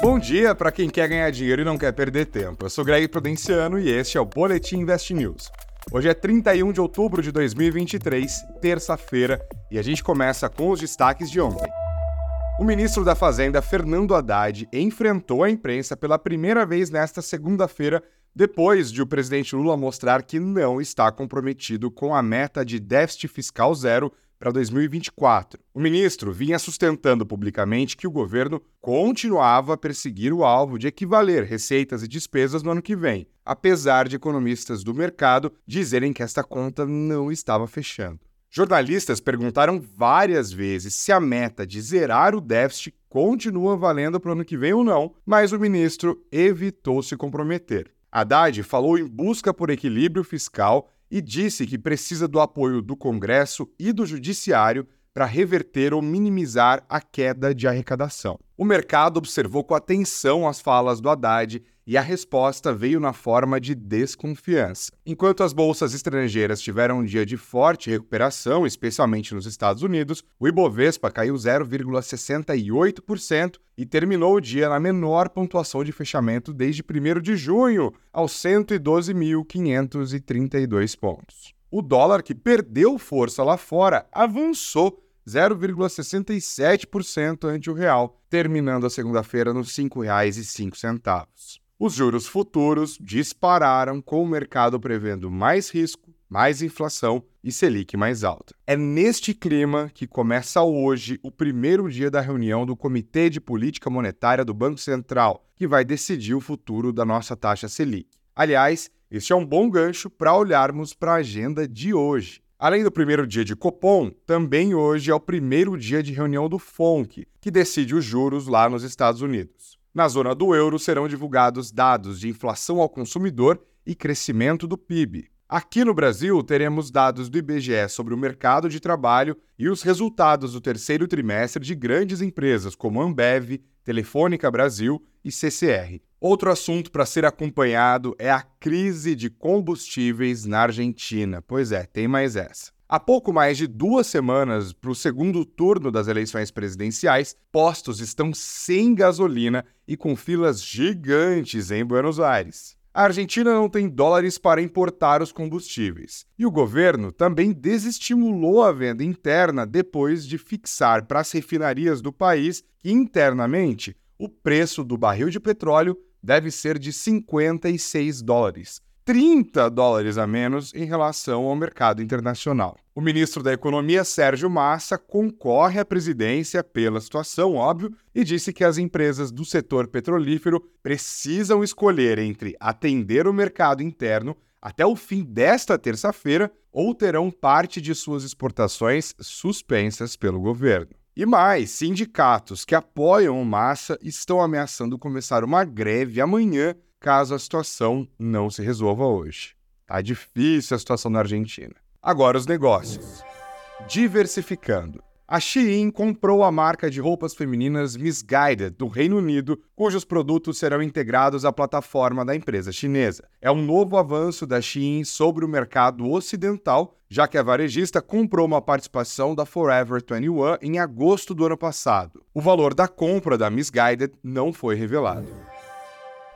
Bom dia para quem quer ganhar dinheiro e não quer perder tempo. Eu sou Greg Prudenciano e este é o Boletim Invest News. Hoje é 31 de outubro de 2023, terça-feira, e a gente começa com os destaques de ontem. O ministro da Fazenda, Fernando Haddad, enfrentou a imprensa pela primeira vez nesta segunda-feira, depois de o presidente Lula mostrar que não está comprometido com a meta de déficit fiscal zero para 2024. O ministro vinha sustentando publicamente que o governo continuava a perseguir o alvo de equivaler receitas e despesas no ano que vem, apesar de economistas do mercado dizerem que esta conta não estava fechando. Jornalistas perguntaram várias vezes se a meta de zerar o déficit continua valendo para o ano que vem ou não, mas o ministro evitou se comprometer. Haddad falou em busca por equilíbrio fiscal e disse que precisa do apoio do Congresso e do Judiciário para reverter ou minimizar a queda de arrecadação. O mercado observou com atenção as falas do Haddad e a resposta veio na forma de desconfiança. Enquanto as bolsas estrangeiras tiveram um dia de forte recuperação, especialmente nos Estados Unidos, o Ibovespa caiu 0,68% e terminou o dia na menor pontuação de fechamento desde 1 de junho, aos 112.532 pontos. O dólar, que perdeu força lá fora, avançou 0,67% ante o real, terminando a segunda-feira nos R$ 5,05. Os juros futuros dispararam, com o mercado prevendo mais risco, mais inflação e Selic mais alta. É neste clima que começa hoje o primeiro dia da reunião do Comitê de Política Monetária do Banco Central, que vai decidir o futuro da nossa taxa Selic. Aliás, este é um bom gancho para olharmos para a agenda de hoje. Além do primeiro dia de Copom, também hoje é o primeiro dia de reunião do FONC, que decide os juros lá nos Estados Unidos. Na zona do euro serão divulgados dados de inflação ao consumidor e crescimento do PIB. Aqui no Brasil, teremos dados do IBGE sobre o mercado de trabalho e os resultados do terceiro trimestre de grandes empresas como Ambev, Telefônica Brasil e CCR. Outro assunto para ser acompanhado é a crise de combustíveis na Argentina. Pois é, tem mais essa. Há pouco mais de duas semanas para o segundo turno das eleições presidenciais, postos estão sem gasolina e com filas gigantes em Buenos Aires. A Argentina não tem dólares para importar os combustíveis. E o governo também desestimulou a venda interna depois de fixar para as refinarias do país que, internamente, o preço do barril de petróleo deve ser de 56 dólares, 30 dólares a menos em relação ao mercado internacional. O ministro da Economia, Sérgio Massa, concorre à presidência pela situação, óbvio, e disse que as empresas do setor petrolífero precisam escolher entre atender o mercado interno até o fim desta terça-feira ou terão parte de suas exportações suspensas pelo governo. E mais, sindicatos que apoiam o Massa estão ameaçando começar uma greve amanhã caso a situação não se resolva hoje. Tá difícil a situação na Argentina. Agora os negócios. Diversificando. A Shein comprou a marca de roupas femininas Misguided do Reino Unido, cujos produtos serão integrados à plataforma da empresa chinesa. É um novo avanço da Shein sobre o mercado ocidental, já que a varejista comprou uma participação da Forever 21 em agosto do ano passado. O valor da compra da Misguided não foi revelado.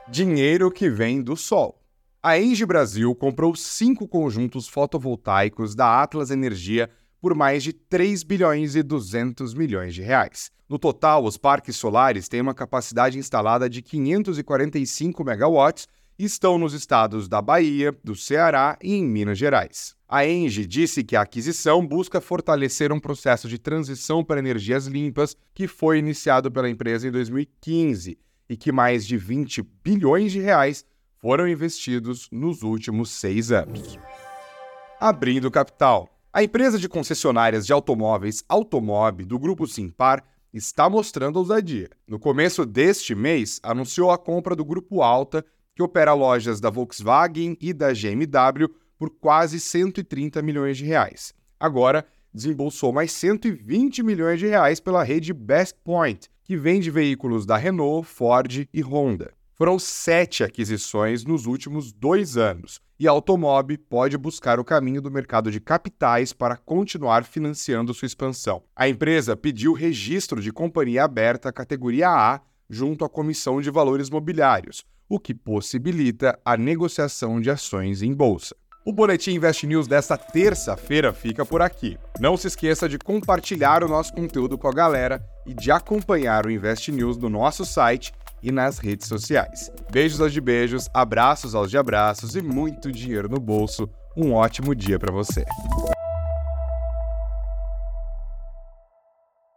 Dinheiro que vem do sol. A Engie Brasil comprou cinco conjuntos fotovoltaicos da Atlas Energia por mais de 3 bilhões e 200 milhões de reais. No total, os parques solares têm uma capacidade instalada de 545 megawatts e estão nos estados da Bahia, do Ceará e em Minas Gerais. A Engie disse que a aquisição busca fortalecer um processo de transição para energias limpas que foi iniciado pela empresa em 2015 e que mais de 20 bilhões de reais foram investidos nos últimos seis anos. Abrindo capital. A empresa de concessionárias de automóveis Automob do grupo Simpar está mostrando ousadia. No começo deste mês, anunciou a compra do grupo Alta, que opera lojas da Volkswagen e da GMW por quase 130 milhões de reais. Agora, desembolsou mais 120 milhões de reais pela rede Best Point, que vende veículos da Renault, Ford e Honda. Foram sete aquisições nos últimos dois anos e a Automob pode buscar o caminho do mercado de capitais para continuar financiando sua expansão. A empresa pediu registro de companhia aberta categoria A junto à Comissão de Valores Mobiliários, o que possibilita a negociação de ações em bolsa. O Boletim Invest News desta terça-feira fica por aqui. Não se esqueça de compartilhar o nosso conteúdo com a galera e de acompanhar o Invest News no nosso site e nas redes sociais. Beijos aos de beijos, abraços aos de abraços e muito dinheiro no bolso. Um ótimo dia para você.